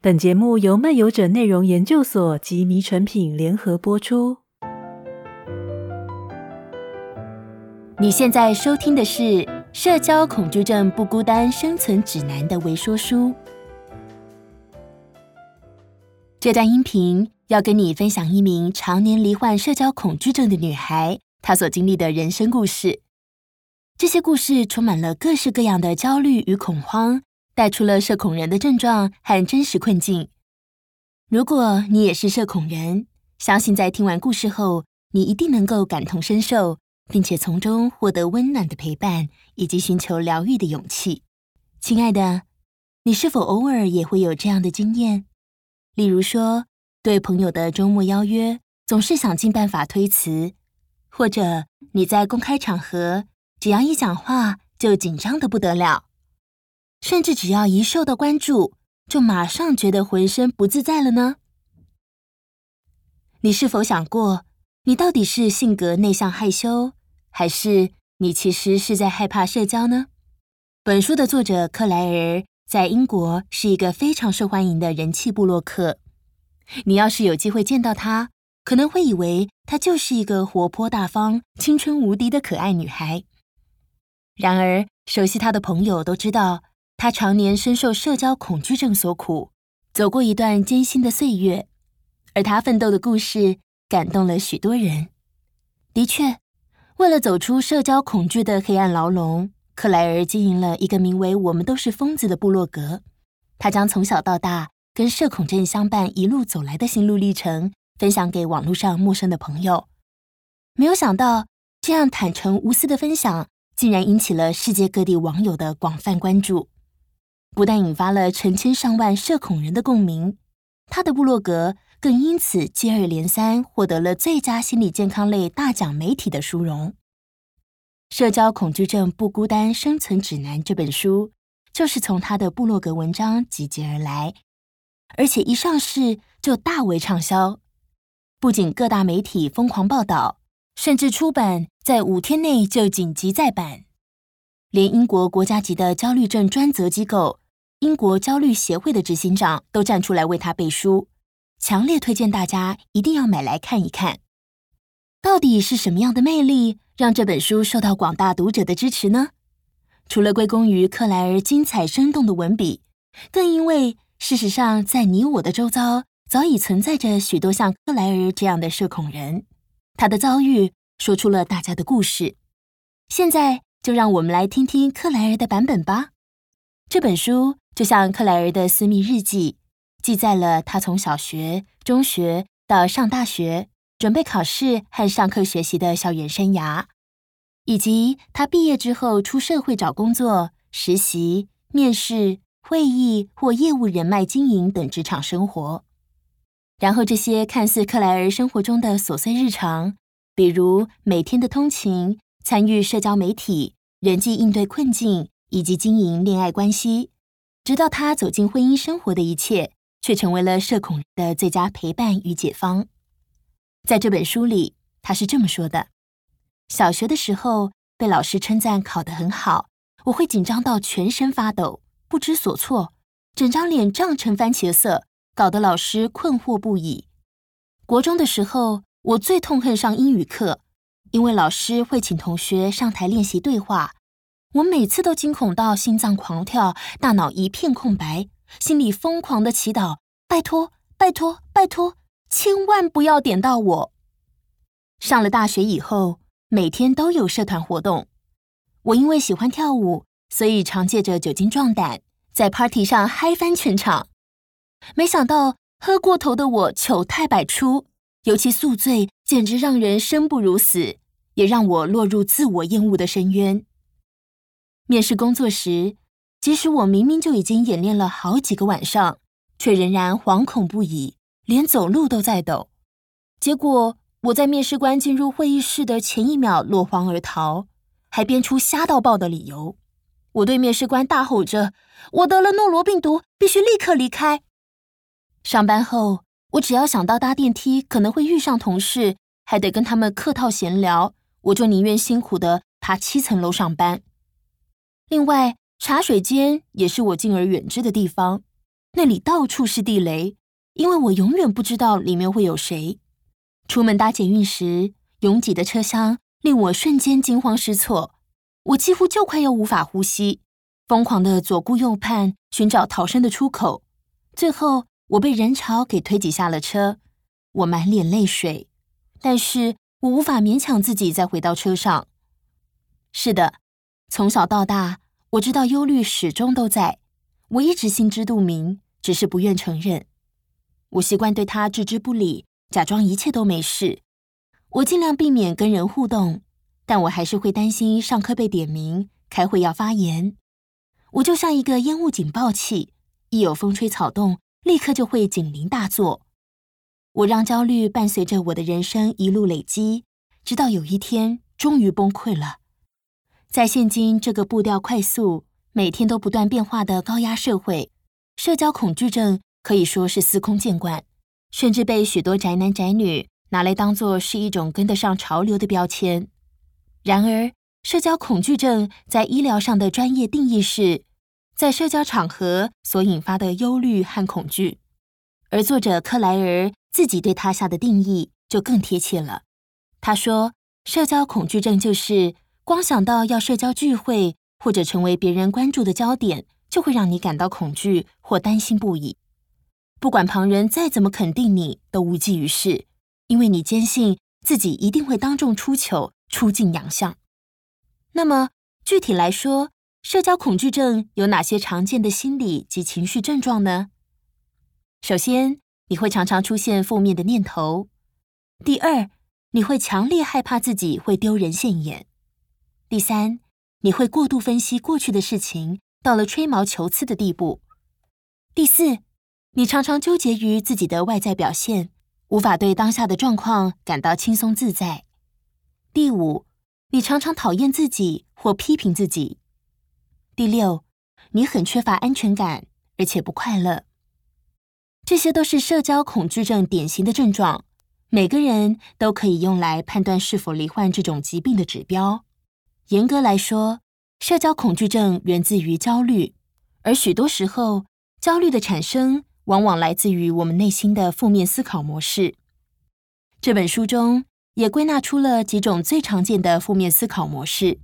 本节目由漫游者内容研究所及迷诚品联合播出。你现在收听的是《社交恐惧症不孤单生存指南》的微说书。这段音频要跟你分享一名常年罹患社交恐惧症的女孩，她所经历的人生故事。这些故事充满了各式各样的焦虑与恐慌，带出了社恐人的症状和真实困境。如果你也是社恐人，相信在听完故事后，你一定能够感同身受，并且从中获得温暖的陪伴以及寻求疗愈的勇气。亲爱的，你是否偶尔也会有这样的经验？例如说，对朋友的周末邀约总是想尽办法推辞，或者你在公开场合，只要一讲话就紧张的不得了，甚至只要一受到关注，就马上觉得浑身不自在了呢？你是否想过，你到底是性格内向害羞，还是你其实是在害怕社交呢？本书的作者克莱尔在英国是一个非常受欢迎的人气布洛克。你要是有机会见到她，可能会以为她就是一个活泼大方、青春无敌的可爱女孩。然而，熟悉她的朋友都知道，他常年深受社交恐惧症所苦，走过一段艰辛的岁月。而他奋斗的故事感动了许多人。的确，为了走出社交恐惧的黑暗牢笼，克莱尔经营了一个名为“我们都是疯子”的部落格。他将从小到大跟社恐症相伴一路走来的心路历程分享给网络上陌生的朋友。没有想到，这样坦诚无私的分享，竟然引起了世界各地网友的广泛关注，不但引发了成千上万社恐人的共鸣，他的部落格更因此接二连三获得了最佳心理健康类大奖媒体的殊荣。《社交恐惧症不孤单生存指南》这本书就是从他的部落格文章集结而来，而且一上市就大为畅销，不仅各大媒体疯狂报道，甚至出版。在五天内就紧急再版，连英国国家级的焦虑症专责机构英国焦虑协会的执行长都站出来为他背书，强烈推荐大家一定要买来看一看。到底是什么样的魅力让这本书受到广大读者的支持呢？除了归功于克莱尔精彩生动的文笔，更因为事实上在你我的周遭早已存在着许多像克莱尔这样的社恐人，他的遭遇。说出了大家的故事，现在就让我们来听听克莱尔的版本吧。这本书就像克莱尔的私密日记，记载了他从小学、中学到上大学、准备考试和上课学习的校园生涯，以及他毕业之后出社会找工作、实习、面试、会议或业务人脉经营等职场生活。然后这些看似克莱尔生活中的琐碎日常。比如每天的通勤、参与社交媒体、人际应对困境以及经营恋爱关系，直到他走进婚姻生活的一切，却成为了社恐的最佳陪伴与解方。在这本书里，他是这么说的：小学的时候被老师称赞考得很好，我会紧张到全身发抖，不知所措，整张脸涨成番茄色，搞得老师困惑不已。国中的时候，我最痛恨上英语课，因为老师会请同学上台练习对话，我每次都惊恐到心脏狂跳，大脑一片空白，心里疯狂的祈祷：拜托，拜托，拜托，千万不要点到我。上了大学以后，每天都有社团活动，我因为喜欢跳舞，所以常借着酒精壮胆，在 party 上嗨翻全场。没想到喝过头的我糗态百出。尤其宿醉，简直让人生不如死，也让我落入自我厌恶的深渊。面试工作时，即使我明明就已经演练了好几个晚上，却仍然惶恐不已，连走路都在抖。结果我在面试官进入会议室的前一秒落荒而逃，还编出瞎到爆的理由。我对面试官大吼着：“我得了诺罗病毒，必须立刻离开。”上班后。我只要想到搭电梯可能会遇上同事，还得跟他们客套闲聊，我就宁愿辛苦的爬七层楼上班。另外，茶水间也是我敬而远之的地方，那里到处是地雷，因为我永远不知道里面会有谁。出门搭捷运时，拥挤的车厢令我瞬间惊慌失措，我几乎就快要无法呼吸，疯狂地左顾右盼寻找逃生的出口。最后，我被人潮给推挤下了车，我满脸泪水，但是我无法勉强自己再回到车上。是的，从小到大，我知道忧虑始终都在，我一直心知肚明。只是不愿承认，我习惯对他置之不理，假装一切都没事。我尽量避免跟人互动，但我还是会担心上课被点名，开会要发言。我就像一个烟雾警报器，一有风吹草动，立刻就会警铃大作。我让焦虑伴随着我的人生一路累积，直到有一天终于崩溃了。在现今这个步调快速、每天都不断变化的高压社会。社交恐惧症可以说是司空见惯，甚至被许多宅男宅女拿来当作是一种跟得上潮流的标签。然而，社交恐惧症在医疗上的专业定义是，在社交场合所引发的忧虑和恐惧。而作者克莱尔自己对他下的定义就更贴切了。他说，社交恐惧症就是光想到要社交聚会或者成为别人关注的焦点。就会让你感到恐惧或担心不已，不管旁人再怎么肯定你，都无济于事，因为你坚信自己一定会当众出糗、出尽洋相。那么具体来说，社交恐惧症有哪些常见的心理及情绪症状呢？首先，你会常常出现负面的念头；第二，你会强烈害怕自己会丢人现眼；第三，你会过度分析过去的事情。到了吹毛求疵的地步。第四，你常常纠结于自己的外在表现，无法对当下的状况感到轻松自在。第五，你常常讨厌自己或批评自己。第六，你很缺乏安全感，而且不快乐。这些都是社交恐惧症典型的症状，每个人都可以用来判断是否罹患这种疾病的指标。严格来说，社交恐惧症源自于焦虑，而许多时候，焦虑的产生往往来自于我们内心的负面思考模式。这本书中也归纳出了几种最常见的负面思考模式。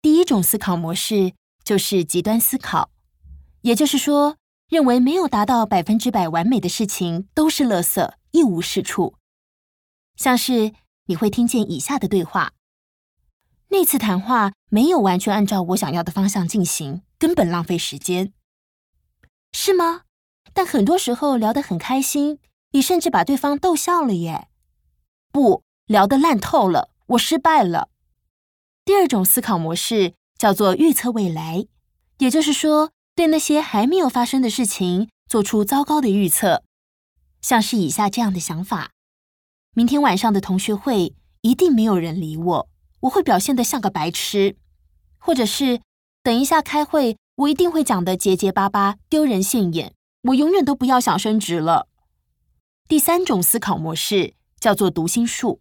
第一种思考模式就是极端思考，也就是说，认为没有达到百分之百完美的事情都是垃圾，一无是处。像是你会听见以下的对话。那次谈话没有完全按照我想要的方向进行，根本浪费时间，是吗？但很多时候聊得很开心，你甚至把对方逗笑了耶。不，聊得烂透了，我失败了。第二种思考模式叫做预测未来，也就是说，对那些还没有发生的事情做出糟糕的预测，像是以下这样的想法：明天晚上的同学会一定没有人理我。我会表现得像个白痴，或者是等一下开会，我一定会讲得结结巴巴、丢人现眼。我永远都不要想升职了。第三种思考模式叫做读心术，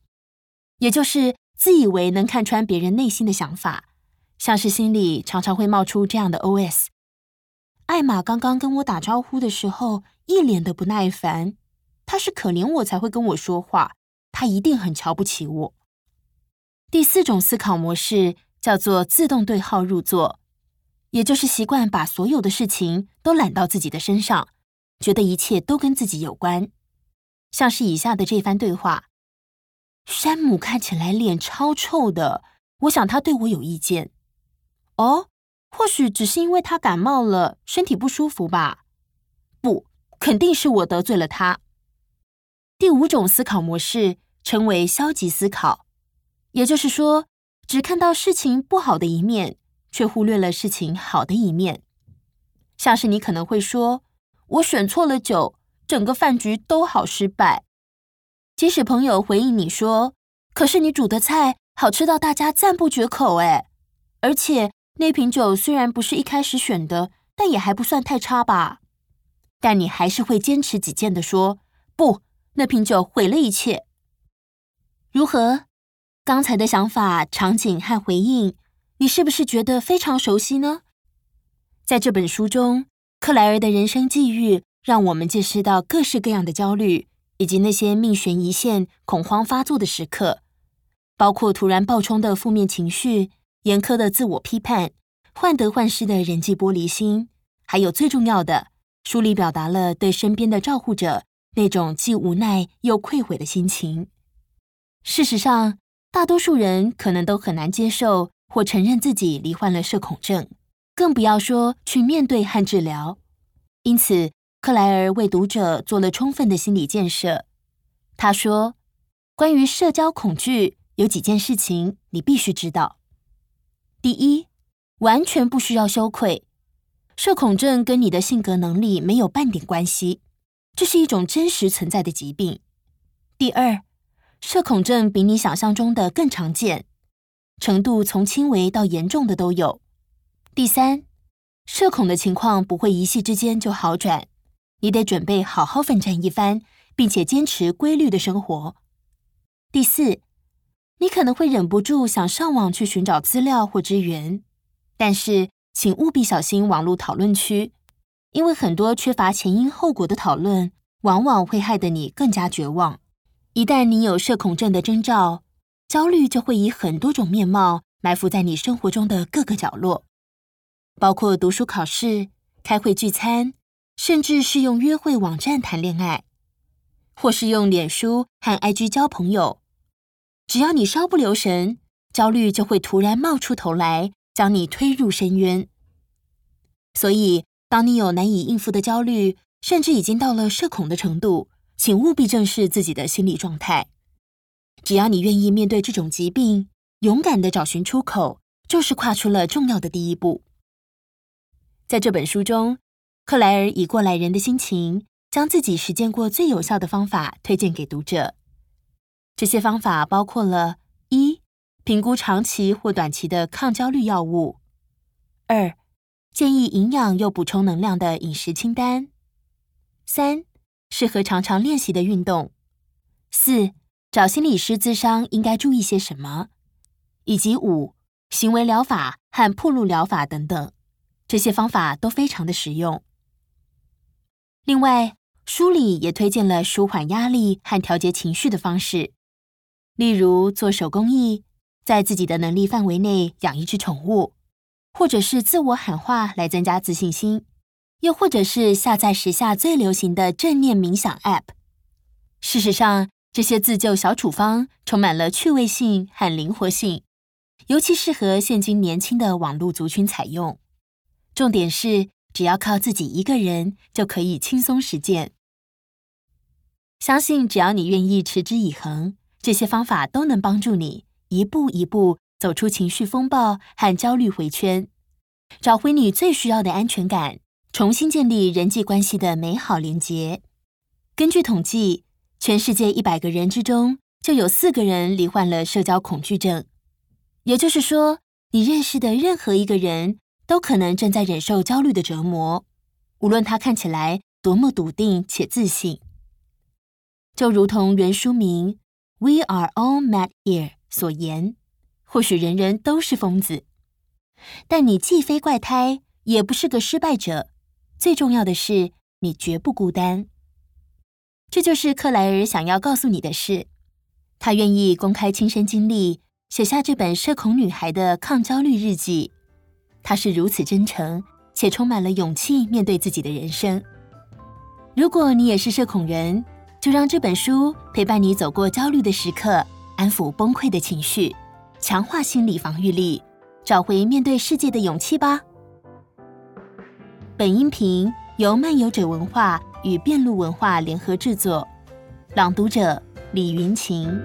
也就是自以为能看穿别人内心的想法，像是心里常常会冒出这样的 OS：艾玛刚刚跟我打招呼的时候，一脸的不耐烦，她是可怜我才会跟我说话，她一定很瞧不起我。第四种思考模式叫做自动对号入座，也就是习惯把所有的事情都揽到自己的身上，觉得一切都跟自己有关。像是以下的这番对话：山姆看起来脸超臭的，我想他对我有意见。哦，或许只是因为他感冒了，身体不舒服吧？不，肯定是我得罪了他。第五种思考模式称为消极思考。也就是说，只看到事情不好的一面，却忽略了事情好的一面。像是你可能会说：“我选错了酒，整个饭局都好失败。”即使朋友回应你说：“可是你煮的菜好吃到大家赞不绝口。”哎，而且那瓶酒虽然不是一开始选的，但也还不算太差吧？但你还是会坚持己见的说：“不，那瓶酒毁了一切。”如何？刚才的想法、场景和回应，你是不是觉得非常熟悉呢？在这本书中，克莱尔的人生际遇让我们见识到各式各样的焦虑，以及那些命悬一线、恐慌发作的时刻，包括突然暴冲的负面情绪、严苛的自我批判、患得患失的人际玻璃心，还有最重要的，书里表达了对身边的照护者那种既无奈又愧悔的心情。事实上，大多数人可能都很难接受或承认自己罹患了社恐症，更不要说去面对和治疗。因此，克莱尔为读者做了充分的心理建设。他说：“关于社交恐惧，有几件事情你必须知道。第一，完全不需要羞愧，社恐症跟你的性格能力没有半点关系，这是一种真实存在的疾病。第二。”社恐症比你想象中的更常见，程度从轻微到严重的都有。第三，社恐的情况不会一夕之间就好转，你得准备好好奋战一番，并且坚持规律的生活。第四，你可能会忍不住想上网去寻找资料或支援，但是请务必小心网络讨论区，因为很多缺乏前因后果的讨论，往往会害得你更加绝望。一旦你有社恐症的征兆，焦虑就会以很多种面貌埋伏在你生活中的各个角落，包括读书、考试、开会、聚餐，甚至是用约会网站谈恋爱，或是用脸书和 IG 交朋友。只要你稍不留神，焦虑就会突然冒出头来，将你推入深渊。所以，当你有难以应付的焦虑，甚至已经到了社恐的程度，请务必正视自己的心理状态。只要你愿意面对这种疾病，勇敢地找寻出口，就是跨出了重要的第一步。在这本书中，克莱尔以过来人的心情，将自己实践过最有效的方法推荐给读者。这些方法包括了：一、评估长期或短期的抗焦虑药物；二、建议营养又补充能量的饮食清单；三、适合常常练习的运动。四、找心理师咨商应该注意些什么？以及五、行为疗法和暴露疗法等等，这些方法都非常的实用。另外，书里也推荐了舒缓压力和调节情绪的方式，例如做手工艺，在自己的能力范围内养一只宠物，或者是自我喊话来增加自信心。又或者是下载时下最流行的正念冥想 App。事实上，这些自救小处方充满了趣味性和灵活性，尤其适合现今年轻的网络族群采用。重点是，只要靠自己一个人就可以轻松实践。相信只要你愿意持之以恒，这些方法都能帮助你一步一步走出情绪风暴和焦虑回圈，找回你最需要的安全感。重新建立人际关系的美好连结。根据统计，全世界一百个人之中就有四个人罹患了社交恐惧症。也就是说，你认识的任何一个人都可能正在忍受焦虑的折磨，无论他看起来多么笃定且自信。就如同原书名《We Are All Mad Here》所言，或许人人都是疯子，但你既非怪胎，也不是个失败者。最重要的是，你绝不孤单。这就是克莱尔想要告诉你的事。他愿意公开亲身经历，写下这本社恐女孩的抗焦虑日记。他是如此真诚，且充满了勇气面对自己的人生。如果你也是社恐人，就让这本书陪伴你走过焦虑的时刻，安抚崩溃的情绪，强化心理防御力，找回面对世界的勇气吧。本音频由漫游者文化与变路文化联合制作，朗读者李云晴。